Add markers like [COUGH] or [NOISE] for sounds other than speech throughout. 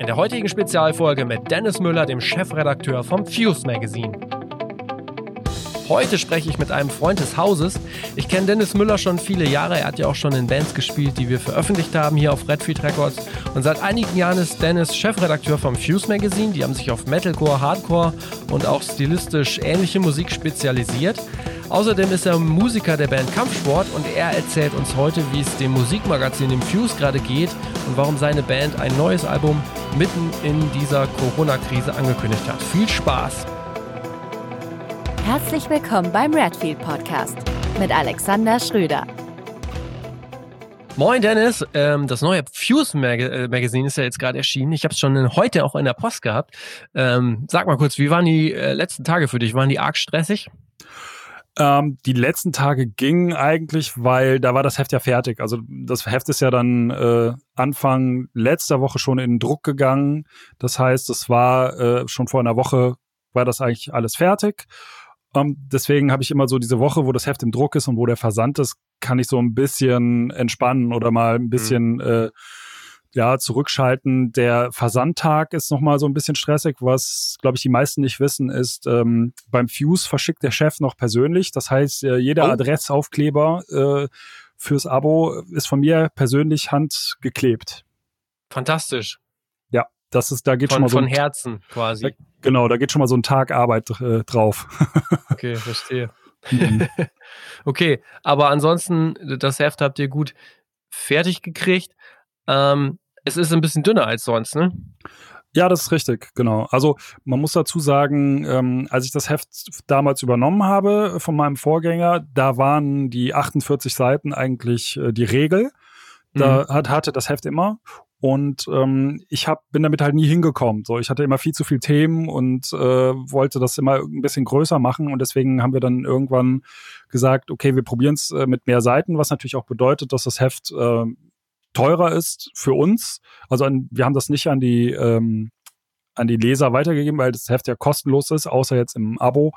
In der heutigen Spezialfolge mit Dennis Müller, dem Chefredakteur vom Fuse Magazine. Heute spreche ich mit einem Freund des Hauses. Ich kenne Dennis Müller schon viele Jahre. Er hat ja auch schon in Bands gespielt, die wir veröffentlicht haben hier auf Redfield Records. Und seit einigen Jahren ist Dennis Chefredakteur vom Fuse Magazine. Die haben sich auf Metalcore, Hardcore und auch stilistisch ähnliche Musik spezialisiert. Außerdem ist er Musiker der Band Kampfsport und er erzählt uns heute, wie es dem Musikmagazin im Fuse gerade geht und warum seine Band ein neues Album mitten in dieser Corona-Krise angekündigt hat. Viel Spaß! Herzlich willkommen beim Redfield Podcast mit Alexander Schröder. Moin Dennis, ähm, das neue Fuse Mag äh, Magazine ist ja jetzt gerade erschienen. Ich habe es schon heute auch in der Post gehabt. Ähm, sag mal kurz, wie waren die äh, letzten Tage für dich? Waren die arg stressig? Ähm, die letzten Tage gingen eigentlich, weil da war das Heft ja fertig. Also das Heft ist ja dann äh, Anfang letzter Woche schon in den Druck gegangen. Das heißt, es war äh, schon vor einer Woche war das eigentlich alles fertig. Um, ähm, deswegen habe ich immer so diese Woche, wo das Heft im Druck ist und wo der Versand ist, kann ich so ein bisschen entspannen oder mal ein bisschen mhm. äh, ja zurückschalten. Der Versandtag ist noch mal so ein bisschen stressig, was glaube ich die meisten nicht wissen, ist ähm, beim Fuse verschickt der Chef noch persönlich. Das heißt, äh, jeder oh. Adressaufkleber äh, fürs Abo ist von mir persönlich handgeklebt. Fantastisch. Ja, das ist, da geht von, schon mal so von Herzen quasi. Da, genau, da geht schon mal so ein Tag Arbeit äh, drauf. [LAUGHS] okay, verstehe. Mhm. [LAUGHS] okay, aber ansonsten, das Heft habt ihr gut fertig gekriegt. Ähm, es ist ein bisschen dünner als sonst, ne? Ja, das ist richtig, genau. Also man muss dazu sagen, ähm, als ich das Heft damals übernommen habe von meinem Vorgänger, da waren die 48 Seiten eigentlich äh, die Regel. Da mhm. hat, hatte das Heft immer. Und ähm, ich hab, bin damit halt nie hingekommen. So, ich hatte immer viel zu viel Themen und äh, wollte das immer ein bisschen größer machen. Und deswegen haben wir dann irgendwann gesagt, okay, wir probieren es äh, mit mehr Seiten, was natürlich auch bedeutet, dass das Heft äh, teurer ist für uns. Also an, wir haben das nicht an die ähm, an die Leser weitergegeben, weil das Heft ja kostenlos ist, außer jetzt im Abo.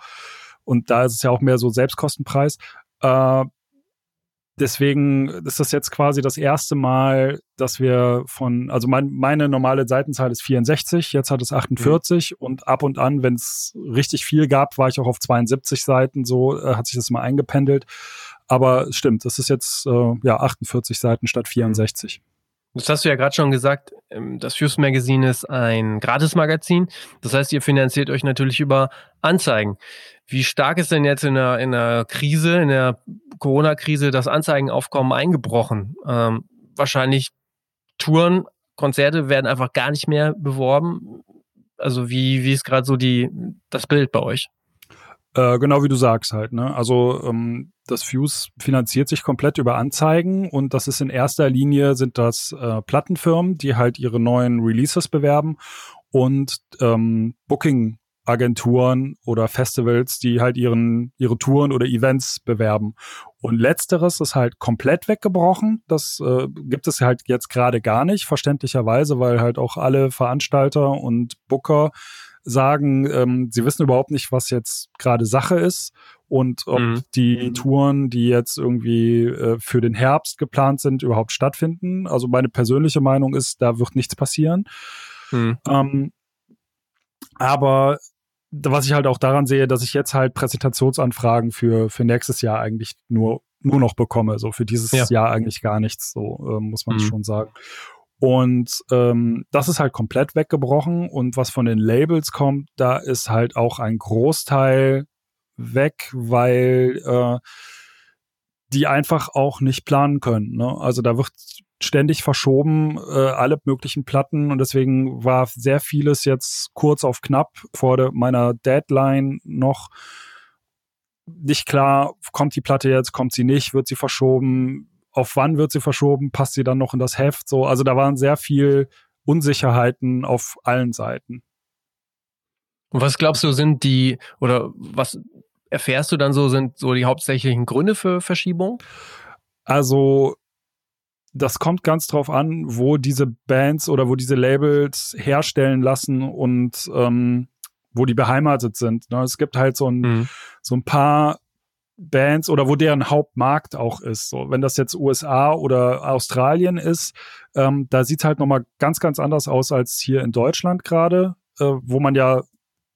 Und da ist es ja auch mehr so Selbstkostenpreis. Äh, deswegen ist das jetzt quasi das erste Mal, dass wir von, also mein, meine normale Seitenzahl ist 64, jetzt hat es 48 mhm. und ab und an, wenn es richtig viel gab, war ich auch auf 72 Seiten, so äh, hat sich das mal eingependelt. Aber es stimmt, das ist jetzt äh, ja 48 Seiten statt 64. Das hast du ja gerade schon gesagt, ähm, das Fuse Magazine ist ein Gratis-Magazin. Das heißt, ihr finanziert euch natürlich über Anzeigen. Wie stark ist denn jetzt in der, in der Krise, in der Corona-Krise das Anzeigenaufkommen eingebrochen? Ähm, wahrscheinlich Touren, Konzerte werden einfach gar nicht mehr beworben. Also wie, wie ist gerade so die, das Bild bei euch? Äh, genau wie du sagst halt. Ne? Also ähm, das Fuse finanziert sich komplett über Anzeigen und das ist in erster Linie sind das äh, Plattenfirmen, die halt ihre neuen Releases bewerben und ähm, Booking Agenturen oder Festivals, die halt ihren, ihre Touren oder Events bewerben. Und letzteres ist halt komplett weggebrochen. Das äh, gibt es halt jetzt gerade gar nicht, verständlicherweise, weil halt auch alle Veranstalter und Booker sagen, ähm, sie wissen überhaupt nicht, was jetzt gerade Sache ist und ob mhm. die mhm. Touren, die jetzt irgendwie äh, für den Herbst geplant sind, überhaupt stattfinden. Also meine persönliche Meinung ist, da wird nichts passieren. Mhm. Ähm, aber was ich halt auch daran sehe, dass ich jetzt halt Präsentationsanfragen für, für nächstes Jahr eigentlich nur, nur noch bekomme. So für dieses ja. Jahr eigentlich gar nichts, so äh, muss man mhm. schon sagen. Und ähm, das ist halt komplett weggebrochen. Und was von den Labels kommt, da ist halt auch ein Großteil weg, weil äh, die einfach auch nicht planen können. Ne? Also da wird ständig verschoben, äh, alle möglichen Platten und deswegen war sehr vieles jetzt kurz auf knapp vor de, meiner Deadline noch nicht klar, kommt die Platte jetzt, kommt sie nicht, wird sie verschoben, auf wann wird sie verschoben, passt sie dann noch in das Heft, so, also da waren sehr viel Unsicherheiten auf allen Seiten. Und was glaubst du, sind die, oder was erfährst du dann so, sind so die hauptsächlichen Gründe für Verschiebung? Also das kommt ganz drauf an, wo diese Bands oder wo diese Labels herstellen lassen und ähm, wo die beheimatet sind. Ne? Es gibt halt so ein, mhm. so ein paar Bands oder wo deren Hauptmarkt auch ist. So, wenn das jetzt USA oder Australien ist, ähm, da sieht es halt nochmal ganz, ganz anders aus als hier in Deutschland gerade, äh, wo man ja,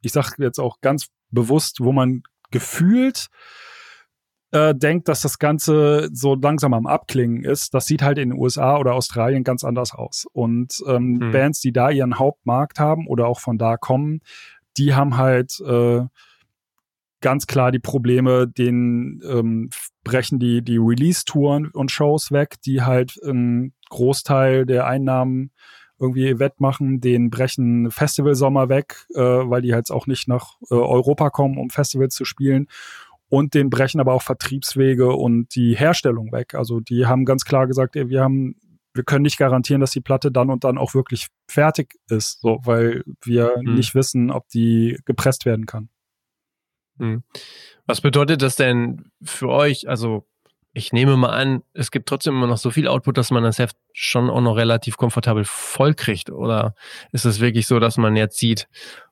ich sage jetzt auch ganz bewusst, wo man gefühlt äh, denkt, dass das Ganze so langsam am Abklingen ist, das sieht halt in den USA oder Australien ganz anders aus. Und ähm, hm. Bands, die da ihren Hauptmarkt haben oder auch von da kommen, die haben halt äh, ganz klar die Probleme, den ähm, brechen die, die Release-Touren und Shows weg, die halt einen Großteil der Einnahmen irgendwie wettmachen, den brechen Festivalsommer weg, äh, weil die halt auch nicht nach äh, Europa kommen, um Festivals zu spielen. Und den brechen aber auch Vertriebswege und die Herstellung weg. Also die haben ganz klar gesagt, ey, wir haben, wir können nicht garantieren, dass die Platte dann und dann auch wirklich fertig ist, so, weil wir hm. nicht wissen, ob die gepresst werden kann. Hm. Was bedeutet das denn für euch? Also, ich nehme mal an, es gibt trotzdem immer noch so viel Output, dass man das Heft schon auch noch relativ komfortabel voll kriegt. Oder ist es wirklich so, dass man jetzt sieht,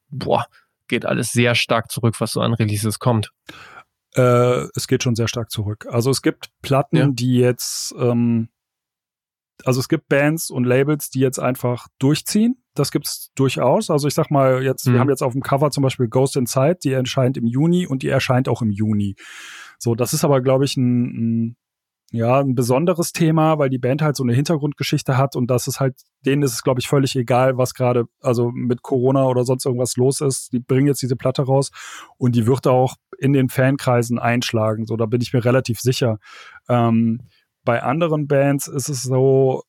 boah, geht alles sehr stark zurück, was so an Releases kommt? Äh, es geht schon sehr stark zurück. Also es gibt Platten, ja. die jetzt, ähm, also es gibt Bands und Labels, die jetzt einfach durchziehen das gibt's durchaus. Also ich sag mal, jetzt, mhm. wir haben jetzt auf dem Cover zum Beispiel Ghost Inside, die erscheint im Juni und die erscheint auch im Juni. So, das ist aber, glaube ich, ein, ein ja, ein besonderes Thema, weil die Band halt so eine Hintergrundgeschichte hat und das ist halt, denen ist es, glaube ich, völlig egal, was gerade, also mit Corona oder sonst irgendwas los ist. Die bringen jetzt diese Platte raus und die wird auch in den Fankreisen einschlagen. So, da bin ich mir relativ sicher. Ähm, bei anderen Bands ist es so,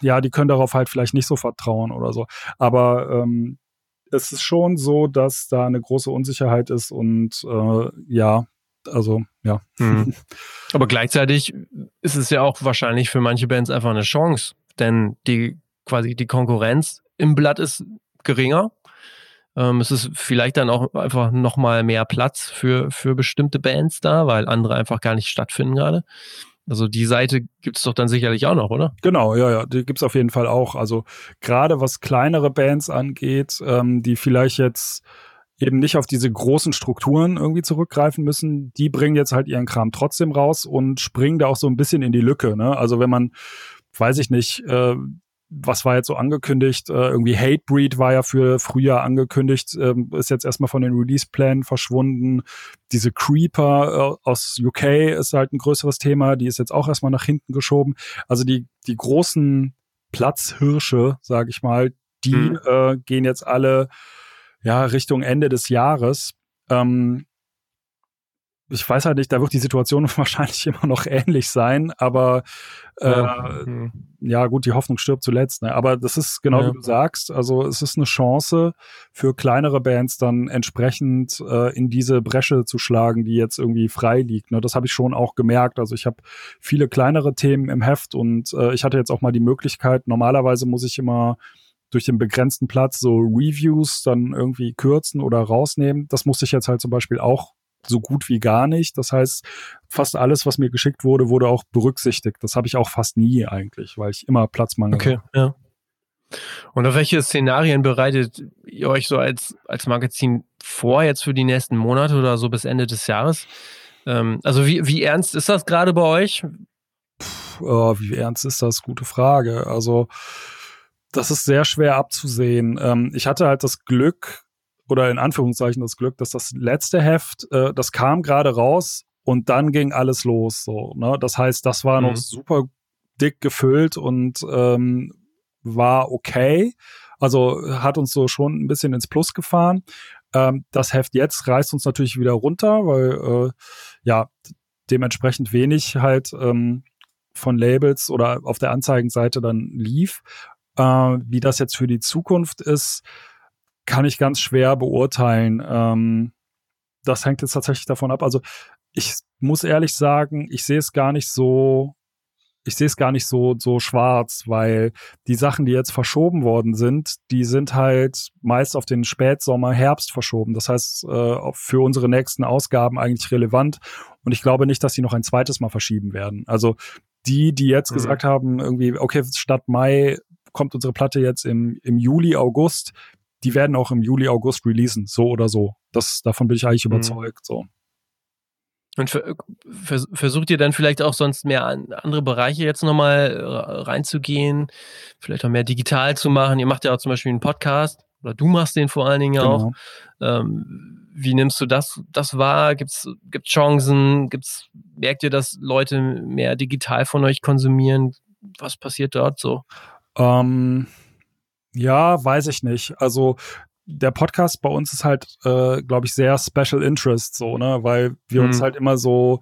ja, die können darauf halt vielleicht nicht so vertrauen oder so. Aber ähm, es ist schon so, dass da eine große Unsicherheit ist und äh, ja, also ja. Mhm. [LAUGHS] Aber gleichzeitig ist es ja auch wahrscheinlich für manche Bands einfach eine Chance, denn die quasi die Konkurrenz im Blatt ist geringer. Ähm, es ist vielleicht dann auch einfach nochmal mehr Platz für, für bestimmte Bands da, weil andere einfach gar nicht stattfinden gerade. Also die Seite gibt es doch dann sicherlich auch noch, oder? Genau, ja, ja, die gibt es auf jeden Fall auch. Also gerade was kleinere Bands angeht, ähm, die vielleicht jetzt eben nicht auf diese großen Strukturen irgendwie zurückgreifen müssen, die bringen jetzt halt ihren Kram trotzdem raus und springen da auch so ein bisschen in die Lücke. Ne? Also wenn man, weiß ich nicht, äh, was war jetzt so angekündigt? Äh, irgendwie Hatebreed war ja für Frühjahr angekündigt, ähm, ist jetzt erstmal von den Release-Plänen verschwunden. Diese Creeper äh, aus UK ist halt ein größeres Thema, die ist jetzt auch erstmal nach hinten geschoben. Also die, die großen Platzhirsche, sage ich mal, die mhm. äh, gehen jetzt alle ja Richtung Ende des Jahres. Ähm, ich weiß halt nicht, da wird die Situation [LAUGHS] wahrscheinlich immer noch ähnlich sein, aber äh, ja, mhm. ja gut, die Hoffnung stirbt zuletzt. Ne? Aber das ist genau ja. wie du sagst, also es ist eine Chance für kleinere Bands dann entsprechend äh, in diese Bresche zu schlagen, die jetzt irgendwie frei liegt. Ne? Das habe ich schon auch gemerkt. Also ich habe viele kleinere Themen im Heft und äh, ich hatte jetzt auch mal die Möglichkeit, normalerweise muss ich immer durch den begrenzten Platz so Reviews dann irgendwie kürzen oder rausnehmen. Das musste ich jetzt halt zum Beispiel auch so gut wie gar nicht. Das heißt, fast alles, was mir geschickt wurde, wurde auch berücksichtigt. Das habe ich auch fast nie eigentlich, weil ich immer Platzmangel okay, habe. Ja. Und auf welche Szenarien bereitet ihr euch so als, als Magazin vor, jetzt für die nächsten Monate oder so bis Ende des Jahres? Ähm, also wie, wie ernst ist das gerade bei euch? Puh, oh, wie ernst ist das? Gute Frage. Also das ist sehr schwer abzusehen. Ähm, ich hatte halt das Glück, oder in Anführungszeichen das Glück, dass das letzte Heft, äh, das kam gerade raus und dann ging alles los. So, ne? Das heißt, das war mhm. noch super dick gefüllt und ähm, war okay. Also hat uns so schon ein bisschen ins Plus gefahren. Ähm, das Heft jetzt reißt uns natürlich wieder runter, weil äh, ja dementsprechend wenig halt ähm, von Labels oder auf der Anzeigenseite dann lief. Äh, wie das jetzt für die Zukunft ist, kann ich ganz schwer beurteilen. Ähm, das hängt jetzt tatsächlich davon ab. Also ich muss ehrlich sagen, ich sehe es gar nicht so, ich sehe es gar nicht so, so schwarz, weil die Sachen, die jetzt verschoben worden sind, die sind halt meist auf den Spätsommer, Herbst verschoben. Das heißt, äh, für unsere nächsten Ausgaben eigentlich relevant. Und ich glaube nicht, dass sie noch ein zweites Mal verschieben werden. Also die, die jetzt mhm. gesagt haben, irgendwie, okay, statt Mai kommt unsere Platte jetzt im, im Juli, August, die werden auch im Juli, August releasen, so oder so. Das, davon bin ich eigentlich mhm. überzeugt. So. Und vers versucht ihr dann vielleicht auch sonst mehr an andere Bereiche jetzt nochmal reinzugehen, vielleicht auch mehr digital zu machen? Ihr macht ja auch zum Beispiel einen Podcast oder du machst den vor allen Dingen genau. auch. Ähm, wie nimmst du das, das wahr? Gibt's, gibt's Chancen? Gibt's, merkt ihr, dass Leute mehr digital von euch konsumieren? Was passiert dort so? Ähm, ja, weiß ich nicht. Also der Podcast bei uns ist halt, äh, glaube ich, sehr Special Interest, so, ne, weil wir mhm. uns halt immer so,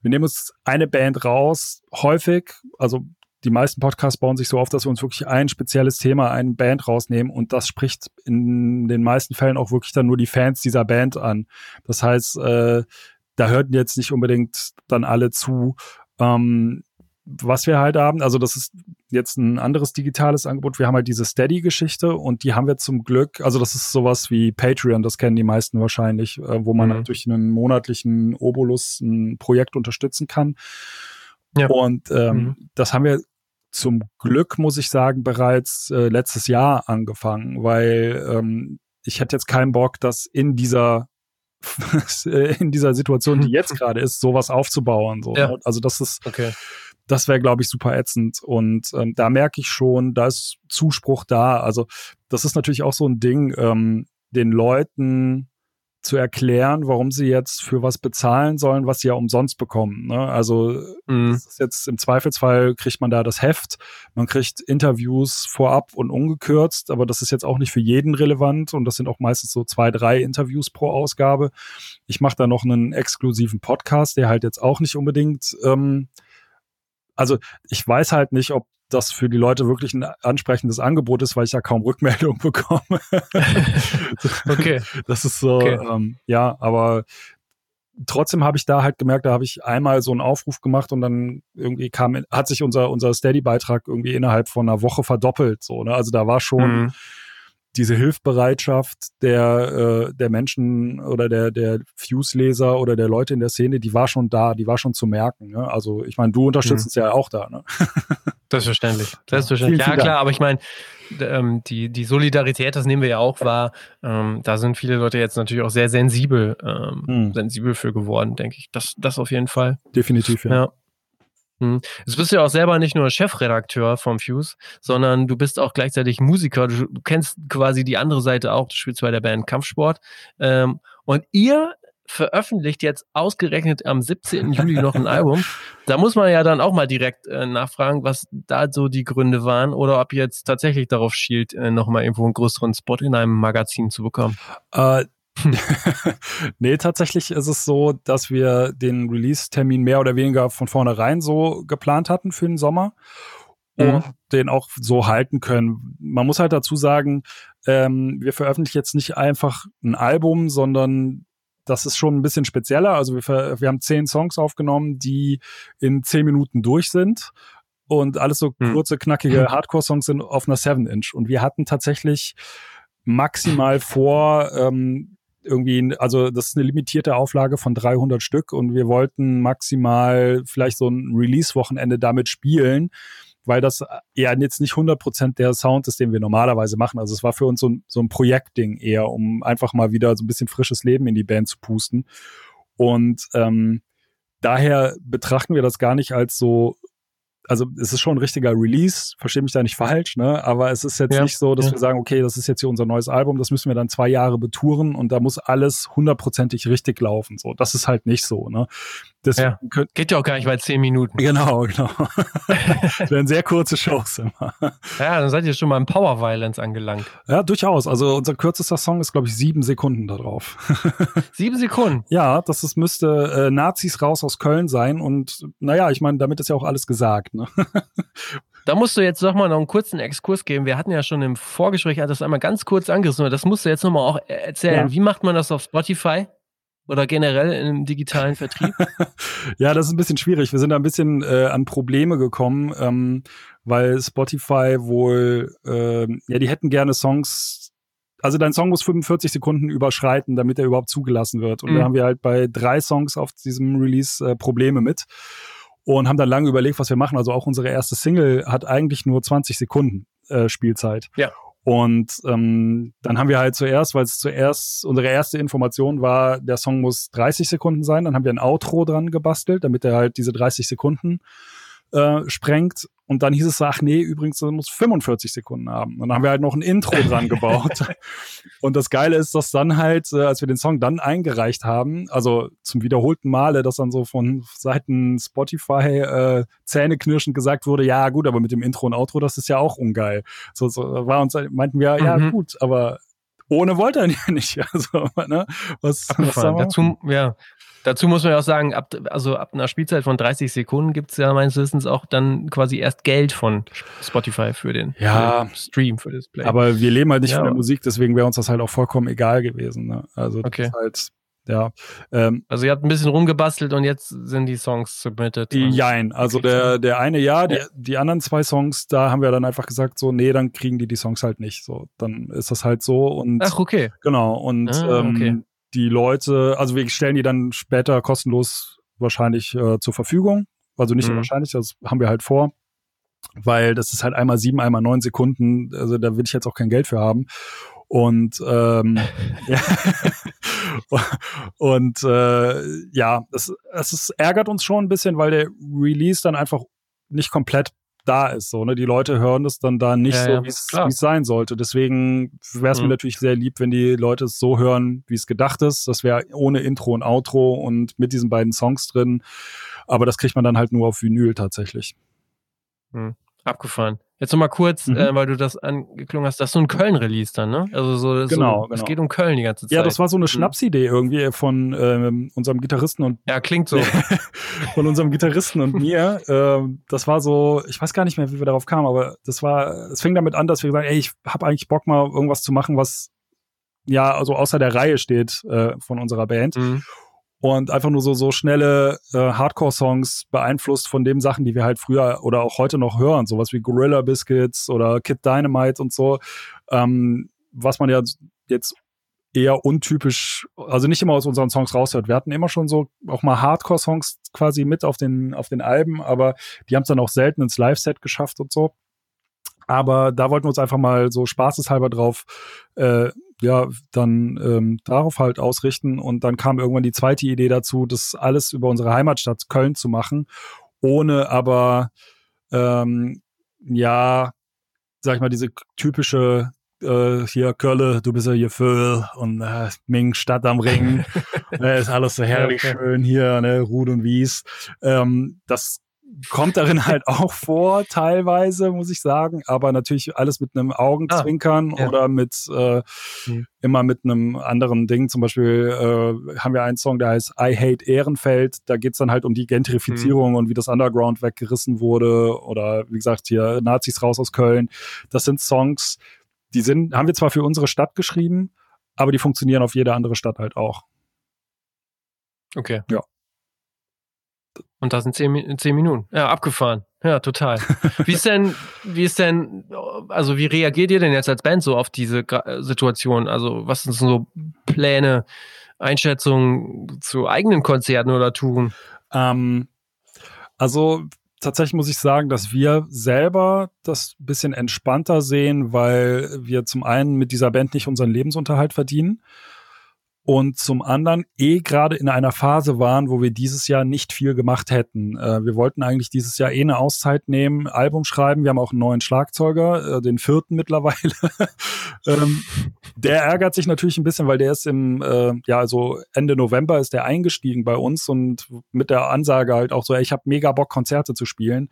wir nehmen uns eine Band raus, häufig, also die meisten Podcasts bauen sich so auf, dass wir uns wirklich ein spezielles Thema, eine Band rausnehmen und das spricht in den meisten Fällen auch wirklich dann nur die Fans dieser Band an. Das heißt, äh, da hörten jetzt nicht unbedingt dann alle zu. Ähm, was wir halt haben, also das ist jetzt ein anderes digitales Angebot. Wir haben halt diese Steady-Geschichte und die haben wir zum Glück, also das ist sowas wie Patreon, das kennen die meisten wahrscheinlich, äh, wo man mhm. halt durch einen monatlichen Obolus ein Projekt unterstützen kann. Ja. Und ähm, mhm. das haben wir zum Glück, muss ich sagen, bereits äh, letztes Jahr angefangen, weil ähm, ich hätte jetzt keinen Bock, das in dieser [LAUGHS] in dieser Situation, die jetzt [LAUGHS] gerade ist, sowas aufzubauen. So. Ja. Also das ist okay das wäre, glaube ich, super ätzend. Und ähm, da merke ich schon, da ist Zuspruch da. Also das ist natürlich auch so ein Ding, ähm, den Leuten zu erklären, warum sie jetzt für was bezahlen sollen, was sie ja umsonst bekommen. Ne? Also mhm. das ist jetzt im Zweifelsfall kriegt man da das Heft, man kriegt Interviews vorab und ungekürzt, aber das ist jetzt auch nicht für jeden relevant und das sind auch meistens so zwei, drei Interviews pro Ausgabe. Ich mache da noch einen exklusiven Podcast, der halt jetzt auch nicht unbedingt ähm, also ich weiß halt nicht, ob das für die Leute wirklich ein ansprechendes Angebot ist, weil ich ja kaum Rückmeldung [LAUGHS] bekomme. [LAUGHS] okay. Das ist so, okay. ähm, ja, aber trotzdem habe ich da halt gemerkt, da habe ich einmal so einen Aufruf gemacht und dann irgendwie kam, hat sich unser, unser Steady-Beitrag irgendwie innerhalb von einer Woche verdoppelt. So, ne? Also da war schon, mhm diese Hilfbereitschaft der, äh, der Menschen oder der, der Fuse-Leser oder der Leute in der Szene, die war schon da, die war schon zu merken. Ne? Also ich meine, du unterstützt mhm. uns ja auch da. Ne? Selbstverständlich. [LAUGHS] Selbstverständlich. Ja, klar, aber ich meine, ähm, die, die Solidarität, das nehmen wir ja auch wahr. Ähm, da sind viele Leute jetzt natürlich auch sehr sensibel, ähm, mhm. sensibel für geworden, denke ich. Das, das auf jeden Fall. Definitiv, ja. ja. Hm. Jetzt bist du ja auch selber nicht nur Chefredakteur vom Fuse, sondern du bist auch gleichzeitig Musiker. Du, du kennst quasi die andere Seite auch. Du spielst bei der Band Kampfsport. Ähm, und ihr veröffentlicht jetzt ausgerechnet am 17. Juli noch ein Album. Da muss man ja dann auch mal direkt äh, nachfragen, was da so die Gründe waren oder ob ihr jetzt tatsächlich darauf schielt, äh, nochmal irgendwo einen größeren Spot in einem Magazin zu bekommen. Äh, [LAUGHS] nee, tatsächlich ist es so, dass wir den Release-Termin mehr oder weniger von vornherein so geplant hatten für den Sommer und mhm. den auch so halten können. Man muss halt dazu sagen, ähm, wir veröffentlichen jetzt nicht einfach ein Album, sondern das ist schon ein bisschen spezieller. Also wir, wir haben zehn Songs aufgenommen, die in zehn Minuten durch sind. Und alles so mhm. kurze, knackige Hardcore-Songs sind auf einer 7-Inch. Und wir hatten tatsächlich maximal vor, ähm, irgendwie, also das ist eine limitierte Auflage von 300 Stück und wir wollten maximal vielleicht so ein Release-Wochenende damit spielen, weil das ja jetzt nicht 100 Prozent der Sound ist, den wir normalerweise machen. Also es war für uns so ein, so ein Projektding eher, um einfach mal wieder so ein bisschen frisches Leben in die Band zu pusten. Und ähm, daher betrachten wir das gar nicht als so also es ist schon ein richtiger Release, verstehe mich da nicht falsch, ne? Aber es ist jetzt ja, nicht so, dass ja. wir sagen, okay, das ist jetzt hier unser neues Album, das müssen wir dann zwei Jahre betouren und da muss alles hundertprozentig richtig laufen. So, das ist halt nicht so, ne? Das ja. Geht ja auch gar nicht bei zehn Minuten. Genau, genau. [LAUGHS] das wären sehr kurze Shows immer. Ja, dann seid ihr schon mal im Power Violence angelangt. Ja, durchaus. Also unser kürzester Song ist, glaube ich, sieben Sekunden da drauf. [LAUGHS] sieben Sekunden? Ja, das ist, müsste äh, Nazis raus aus Köln sein und naja, ich meine, damit ist ja auch alles gesagt. Ne? Da musst du jetzt noch mal noch einen kurzen Exkurs geben. Wir hatten ja schon im Vorgespräch das einmal ganz kurz angerissen. Das musst du jetzt noch mal auch erzählen. Ja. Wie macht man das auf Spotify? Oder generell im digitalen Vertrieb? [LAUGHS] ja, das ist ein bisschen schwierig. Wir sind da ein bisschen äh, an Probleme gekommen, ähm, weil Spotify wohl, äh, ja, die hätten gerne Songs also dein Song muss 45 Sekunden überschreiten, damit er überhaupt zugelassen wird. Und mhm. da haben wir halt bei drei Songs auf diesem Release äh, Probleme mit und haben dann lange überlegt, was wir machen. Also auch unsere erste Single hat eigentlich nur 20 Sekunden äh, Spielzeit. Ja. Und ähm, dann haben wir halt zuerst, weil es zuerst unsere erste Information war, der Song muss 30 Sekunden sein, dann haben wir ein Outro dran gebastelt, damit er halt diese 30 Sekunden äh, sprengt. Und dann hieß es, ach nee, übrigens, das muss 45 Sekunden haben. Und dann haben wir halt noch ein Intro dran [LAUGHS] gebaut. und das Geile ist, dass dann halt, äh, als wir den Song dann eingereicht haben, also zum wiederholten Male, dass dann so von Seiten Spotify äh, zähneknirschend gesagt wurde, ja gut, aber mit dem Intro und Outro, das ist ja auch ungeil. So, so war uns, meinten wir, ja Mhm. gut, aber ohne wollte er [LAUGHS] ja nicht. Also, ne? Was, was Abgefahren. wir? Dazu, ja. Dazu muss man ja auch sagen, ab, also ab einer Spielzeit von 30 Sekunden gibt es ja meines Wissens auch dann quasi erst Geld von Spotify für den, Ja. für den Stream, für das Play. Aber wir leben halt nicht Ja. von der Musik, deswegen wäre uns das halt auch vollkommen egal gewesen. Ne? Also das Okay. ist halt, ja. Ähm, also ihr habt ein bisschen rumgebastelt und jetzt sind die Songs submitted. Jein. Also der, der eine ja, die, Ja. die anderen zwei Songs, da haben wir dann einfach gesagt, so, nee, dann kriegen die die Songs halt nicht. So, dann ist das halt so und Ach, okay. genau. Und Ah, ähm, okay. die Leute, also wir stellen die dann später kostenlos wahrscheinlich äh, zur Verfügung. Also nicht Mhm. wahrscheinlich, das haben wir halt vor. Weil das ist halt einmal sieben, einmal neun Sekunden. Also da will ich jetzt auch kein Geld für haben. Und ähm, [LAUGHS] ja. [LAUGHS] und äh, ja, es, es ist, ärgert uns schon ein bisschen, weil der Release dann einfach nicht komplett da ist. So, ne? Die Leute hören das dann da nicht Ja, so, ja, wie es es sein sollte. Deswegen wäre es mir Mhm. natürlich sehr lieb, wenn die Leute es so hören, wie es gedacht ist. Das wäre ohne Intro und Outro und mit diesen beiden Songs drin. Aber das kriegt man dann halt nur auf Vinyl tatsächlich. Abgefahren. Jetzt noch mal kurz, Mhm. äh, weil du das angeklungen hast, das ist so ein Köln-Release dann, ne? Also so, Genau, so, Es genau. geht um Köln die ganze Zeit. Ja, das war so eine Mhm. Schnapsidee irgendwie von ähm, unserem Gitarristen und Ja, klingt so. [LAUGHS] von unserem Gitarristen und mir. [LAUGHS] Ähm, das war so, ich weiß gar nicht mehr, wie wir darauf kamen, aber das war, es fing damit an, dass wir gesagt, ey, ich habe eigentlich Bock mal irgendwas zu machen, was ja also außer der Reihe steht äh, von unserer Band Mhm. Und einfach nur so so schnelle äh, Hardcore-Songs beeinflusst von den Sachen, die wir halt früher oder auch heute noch hören, sowas wie Gorilla Biscuits oder Kid Dynamite und so, ähm, was man ja jetzt eher untypisch, also nicht immer aus unseren Songs raushört. Wir hatten immer schon so auch mal Hardcore-Songs quasi mit auf den, auf den Alben, aber die haben es dann auch selten ins Live-Set geschafft und so. Aber da wollten wir uns einfach mal so spaßeshalber drauf, äh, ja, dann ähm, darauf halt ausrichten. Und dann kam irgendwann die zweite Idee dazu, das alles über unsere Heimatstadt Köln zu machen, ohne aber, ähm, ja, sag ich mal, diese typische äh, hier Kölle, du bist ja hier Föhl und äh, Ming, Stadt am Ring. äh, [LAUGHS] ist alles so herrlich schön hier, ne, Rud und Wies. Ähm, das kommt darin halt auch vor, teilweise, muss ich sagen, aber natürlich alles mit einem Augenzwinkern Ah, ja. oder mit äh, Mhm. immer mit einem anderen Ding. Zum Beispiel äh, haben wir einen Song, der heißt I Hate Ehrenfeld. Da geht's dann halt um die Gentrifizierung Mhm. und wie das Underground weggerissen wurde. Oder wie gesagt, hier Nazis raus aus Köln. Das sind Songs, die sind, haben wir zwar für unsere Stadt geschrieben, aber die funktionieren auf jede andere Stadt halt auch. Okay. Ja. Und das sind zehn, zehn Minuten. Ja, abgefahren. Ja, total. [LAUGHS] Wie ist denn, wie ist denn, also wie reagiert ihr denn jetzt als Band so auf diese Situation? Also was sind so Pläne, Einschätzungen zu eigenen Konzerten oder Touren? Ähm, also tatsächlich muss ich sagen, dass wir selber das bisschen entspannter sehen, weil wir zum einen mit dieser Band nicht unseren Lebensunterhalt verdienen und zum anderen eh gerade in einer Phase waren, wo wir dieses Jahr nicht viel gemacht hätten. Äh, wir wollten eigentlich dieses Jahr eh eine Auszeit nehmen, Album schreiben. Wir haben auch einen neuen Schlagzeuger, äh, den vierten mittlerweile. [LAUGHS] ähm, der ärgert sich natürlich ein bisschen, weil der ist im, äh, ja, also Ende November ist der eingestiegen bei uns und mit der Ansage halt auch so, ey, ich habe mega Bock, Konzerte zu spielen.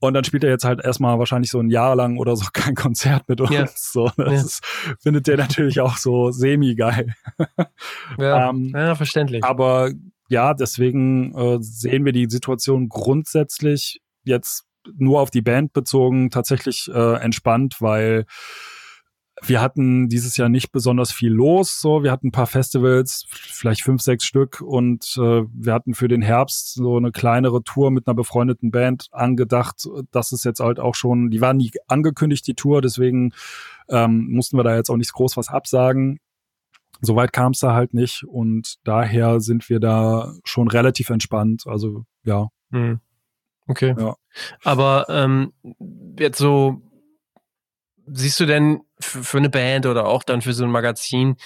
Und dann spielt er jetzt halt erstmal wahrscheinlich so ein Jahr lang oder so [LAUGHS] kein Konzert mit uns. Ja. So, das Ja. ist, findet der natürlich auch so semi-geil. Ja, [LAUGHS] Ähm, ja verständlich. Aber ja, deswegen äh, sehen wir die Situation grundsätzlich jetzt nur auf die Band bezogen tatsächlich äh, entspannt, weil wir hatten dieses Jahr nicht besonders viel los. So, wir hatten ein paar Festivals, vielleicht fünf, sechs Stück, und äh, wir hatten für den Herbst so eine kleinere Tour mit einer befreundeten Band angedacht. Das ist jetzt halt auch schon, die war nie angekündigt, die Tour, deswegen ähm, mussten wir da jetzt auch nicht groß was absagen. Soweit kam es da halt nicht und daher sind wir da schon relativ entspannt. Also ja, Hm. Okay. Ja. Aber ähm, jetzt so, siehst du denn für eine Band oder auch dann für so ein Magazin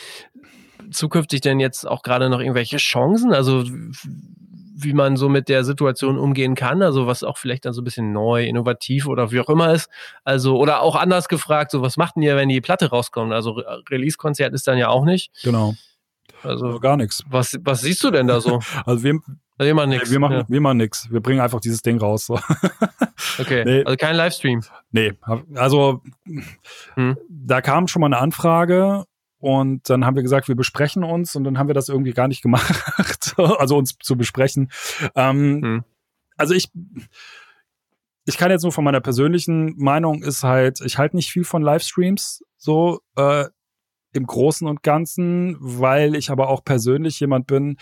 zukünftig denn jetzt auch gerade noch irgendwelche Chancen? Also wie man so mit der Situation umgehen kann, also was auch vielleicht dann so ein bisschen neu, innovativ oder wie auch immer ist. Also, oder auch anders gefragt, so was macht denn ihr, wenn die Platte rauskommt? Also Release-Konzert ist dann ja auch nicht. Genau. Also, also gar nichts. Was, was siehst du denn da so? [LAUGHS] also wir, also wir machen nichts. Wir machen, ja. wir machen nichts. Wir bringen einfach dieses Ding raus. So. [LAUGHS] okay, nee. also kein Livestream. Nee, also hm. da kam schon mal eine Anfrage und dann haben wir gesagt, wir besprechen uns und dann haben wir das irgendwie gar nicht gemacht, [LAUGHS] also uns zu besprechen. Ähm, hm. Also ich, ich kann jetzt nur von meiner persönlichen Meinung ist halt, ich halte nicht viel von Livestreams so. Äh, im Großen und Ganzen, weil ich aber auch persönlich jemand bin,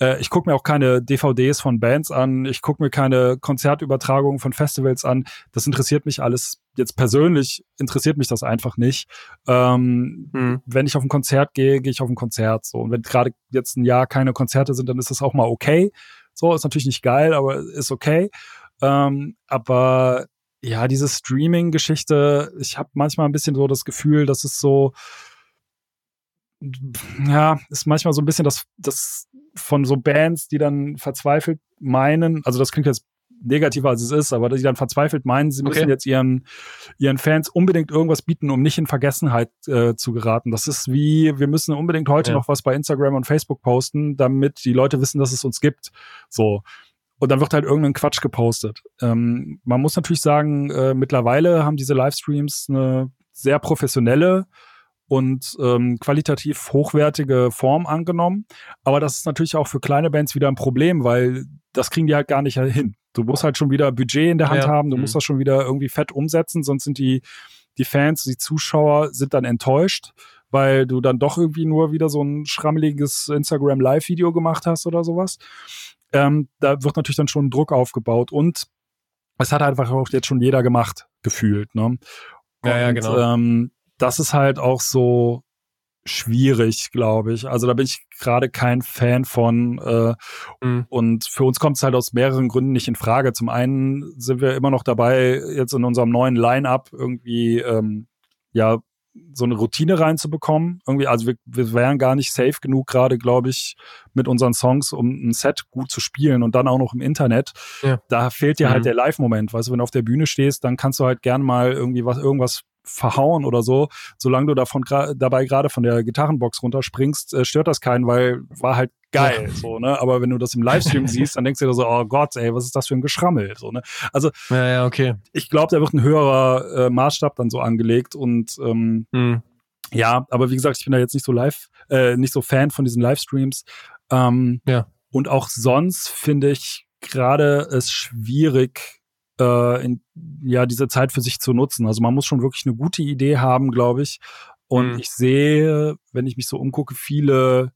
äh, ich gucke mir auch keine DVDs von Bands an, ich gucke mir keine Konzertübertragungen von Festivals an. Das interessiert mich alles. Jetzt persönlich interessiert mich das einfach nicht. Ähm, hm. Wenn ich auf ein Konzert gehe, gehe ich auf ein Konzert. So. Und wenn gerade jetzt ein Jahr keine Konzerte sind, dann ist das auch mal okay. So, ist natürlich nicht geil, aber ist okay. Ähm, aber ja, diese Streaming-Geschichte, ich habe manchmal ein bisschen so das Gefühl, dass es so, ja, ist manchmal so ein bisschen das, das von so Bands, die dann verzweifelt meinen, also das klingt jetzt negativer als es ist, aber die dann verzweifelt meinen, sie müssen okay. jetzt ihren, ihren Fans unbedingt irgendwas bieten, um nicht in Vergessenheit äh, zu geraten. Das ist wie, wir müssen unbedingt heute ja. noch was bei Instagram und Facebook posten, damit die Leute wissen, dass es uns gibt. So. Und dann wird halt irgendein Quatsch gepostet. Ähm, man muss natürlich sagen, äh, mittlerweile haben diese Livestreams eine sehr professionelle und ähm, qualitativ hochwertige Form angenommen. Aber das ist natürlich auch für kleine Bands wieder ein Problem, weil das kriegen die halt gar nicht hin. Du musst halt schon wieder Budget in der Hand ja. haben, du mhm. musst das schon wieder irgendwie fett umsetzen, sonst sind die, die Fans, die Zuschauer sind dann enttäuscht, weil du dann doch irgendwie nur wieder so ein schrammeliges Instagram Live-Video gemacht hast oder sowas. Ähm, da wird natürlich dann schon Druck aufgebaut und es hat einfach auch jetzt schon jeder gemacht, gefühlt. Ne? Und, ja, ja, genau. Ähm, das ist halt auch so schwierig, glaube ich. Also da bin ich gerade kein Fan von. Äh, mhm. Und für uns kommt es halt aus mehreren Gründen nicht in Frage. Zum einen sind wir immer noch dabei, jetzt in unserem neuen Line-up irgendwie ähm, ja so eine Routine reinzubekommen. Irgendwie, also wir, wir wären gar nicht safe genug, gerade, glaube ich, mit unseren Songs, um ein Set gut zu spielen und dann auch noch im Internet. Ja. Da fehlt dir halt mhm. halt der Live-Moment. Weißt du, wenn du auf der Bühne stehst, dann kannst du halt gern mal irgendwie was, irgendwas verhauen oder so, solange du davon dabei gerade von der Gitarrenbox runterspringst, äh, stört das keinen, weil war halt geil, so, ne? Aber wenn du das im Livestream [LAUGHS] siehst, dann denkst du dir so, oh Gott, ey, was ist das für ein Geschrammel, so, ne? Also, ja, ja, okay. Ich glaube, da wird ein höherer äh, Maßstab dann so angelegt und ähm, mhm. ja, aber wie gesagt, ich bin da jetzt nicht so live, äh, nicht so Fan von diesen Livestreams. Ähm, ja. Und auch sonst finde ich gerade es schwierig, äh, in, ja, diese Zeit für sich zu nutzen. Also man muss schon wirklich eine gute Idee haben, glaube ich. Und mhm. ich sehe, wenn ich mich so umgucke, viele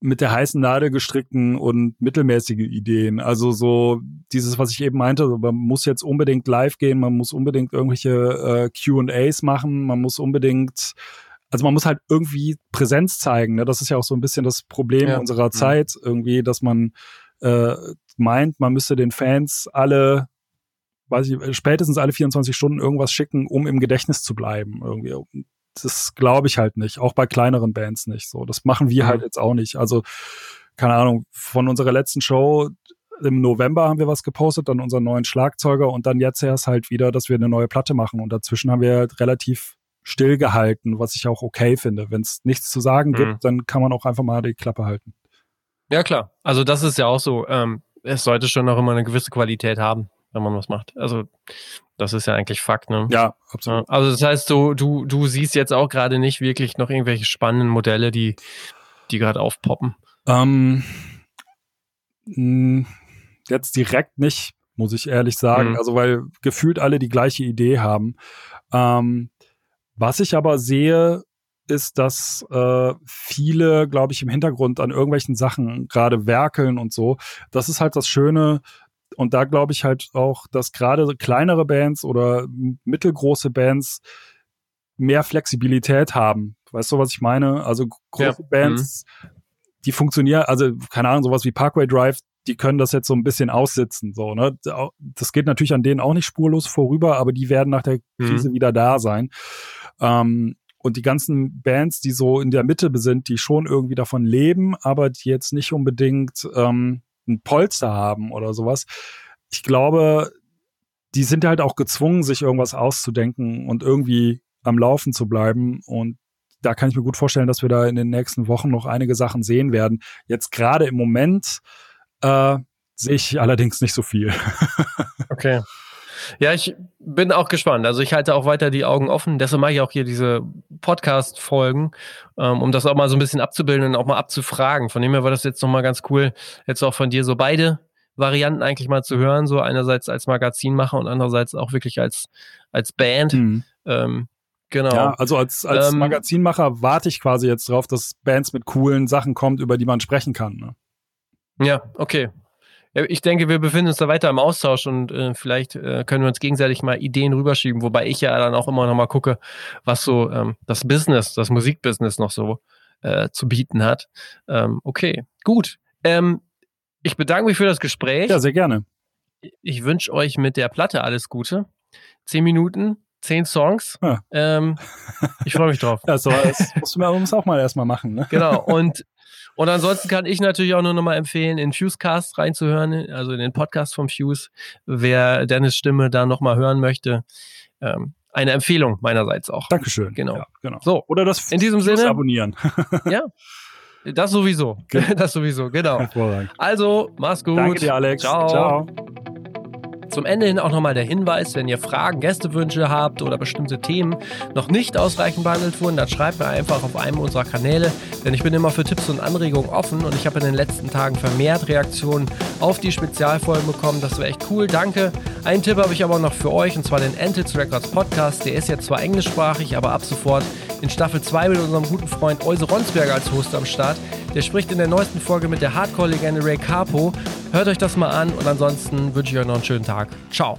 mit der heißen Nadel gestrickten und mittelmäßige Ideen. Also so dieses, was ich eben meinte, man muss jetzt unbedingt live gehen, man muss unbedingt irgendwelche äh, QAs machen, man muss unbedingt, also man muss halt irgendwie Präsenz zeigen. Ne? Das ist ja auch so ein bisschen das Problem ja. unserer mhm. Zeit, irgendwie, dass man äh, meint, man müsste den Fans alle weiß ich, spätestens alle 24 Stunden irgendwas schicken, um im Gedächtnis zu bleiben. Irgendwie. Das glaube ich halt nicht, auch bei kleineren Bands nicht. So, das machen wir mhm. halt jetzt auch nicht. Also keine Ahnung, von unserer letzten Show im November haben wir was gepostet, dann unseren neuen Schlagzeuger und dann jetzt erst halt wieder, dass wir eine neue Platte machen. Und dazwischen haben wir halt relativ stillgehalten, was ich auch okay finde. Wenn es nichts zu sagen mhm. gibt, dann kann man auch einfach mal die Klappe halten. Ja, klar. Also das ist ja auch so. Ähm, es sollte schon noch immer eine gewisse Qualität haben wenn man was macht. Also das ist ja eigentlich Fakt, ne? Ja, absolut. Also das heißt, du, du, du siehst jetzt auch gerade nicht wirklich noch irgendwelche spannenden Modelle, die, die gerade aufpoppen. Ähm, jetzt direkt nicht, muss ich ehrlich sagen. Mhm. Also weil gefühlt alle die gleiche Idee haben. Ähm, was ich aber sehe, ist, dass äh, viele, glaube ich, im Hintergrund an irgendwelchen Sachen gerade werkeln und so. Das ist halt das Schöne und da glaube ich halt auch, dass gerade kleinere Bands oder mittelgroße Bands mehr Flexibilität haben. Weißt du, was ich meine? Also große ja. Bands, mhm. die funktionieren, also keine Ahnung, sowas wie Parkway Drive, die können das jetzt so ein bisschen aussitzen. So, ne? Das geht natürlich an denen auch nicht spurlos vorüber, aber die werden nach der mhm. Krise mhm. wieder da sein. Ähm, und die ganzen Bands, die so in der Mitte sind, die schon irgendwie davon leben, aber die jetzt nicht unbedingt ähm, ein Polster haben oder sowas. Ich glaube, die sind halt auch gezwungen, sich irgendwas auszudenken und irgendwie am Laufen zu bleiben. Und da kann ich mir gut vorstellen, dass wir da in den nächsten Wochen noch einige Sachen sehen werden. Jetzt gerade im Moment äh, sehe ich allerdings nicht so viel. [LAUGHS] okay. Ja, ich bin auch gespannt. Also ich halte auch weiter die Augen offen. Deshalb mache ich auch hier diese Podcast-Folgen, ähm, um das auch mal so ein bisschen abzubilden und auch mal abzufragen. Von dem her war das jetzt nochmal ganz cool, jetzt auch von dir so beide Varianten eigentlich mal zu hören. So einerseits als Magazinmacher und andererseits auch wirklich als, als Band. Mhm. Ähm, Genau. Ja, also als, als ähm, Magazinmacher warte ich quasi jetzt drauf, dass Bands mit coolen Sachen kommt, über die man sprechen kann. Ne? Ja, okay. Ich denke, wir befinden uns da weiter im Austausch und äh, vielleicht äh, können wir uns gegenseitig mal Ideen rüberschieben, wobei ich ja dann auch immer noch mal gucke, was so ähm, das Business, das Musikbusiness noch so äh, zu bieten hat. Ähm, okay, gut. Ähm, ich bedanke mich für das Gespräch. Ja, sehr gerne. Ich wünsche euch mit der Platte alles Gute. Zehn Minuten, zehn Songs. Ja. Ähm, ich freue mich drauf. [LAUGHS] ja, so, das musst du mir [LAUGHS] auch mal erstmal machen. Ne? Genau. Und und ansonsten kann ich natürlich auch nur noch mal empfehlen, in Fusecast reinzuhören, also in den Podcast vom Fuse, wer Dennis Stimme da noch mal hören möchte. Ähm, eine Empfehlung meinerseits auch. Dankeschön. Genau. Ja, genau. So, oder das in diesem Sinne abonnieren. [LAUGHS] ja. Das sowieso. [LAUGHS] Das sowieso, genau. Also, mach's gut. Danke dir, Alex. Ciao. Ciao. Zum Ende hin auch nochmal der Hinweis, wenn ihr Fragen, Gästewünsche habt oder bestimmte Themen noch nicht ausreichend behandelt wurden, dann schreibt mir einfach auf einem unserer Kanäle, denn ich bin immer für Tipps und Anregungen offen und ich habe in den letzten Tagen vermehrt Reaktionen auf die Spezialfolgen bekommen. Das wäre echt cool, danke. Einen Tipp habe ich aber noch für euch und zwar den Entits Records Podcast. Der ist jetzt zwar englischsprachig, aber ab sofort in Staffel 2 mit unserem guten Freund Euse Ronsberger als Host am Start. Der spricht in der neuesten Folge mit der Hardcore-Legende Ray Capo. Hört euch das mal an und ansonsten wünsche ich euch noch einen schönen Tag. Ciao.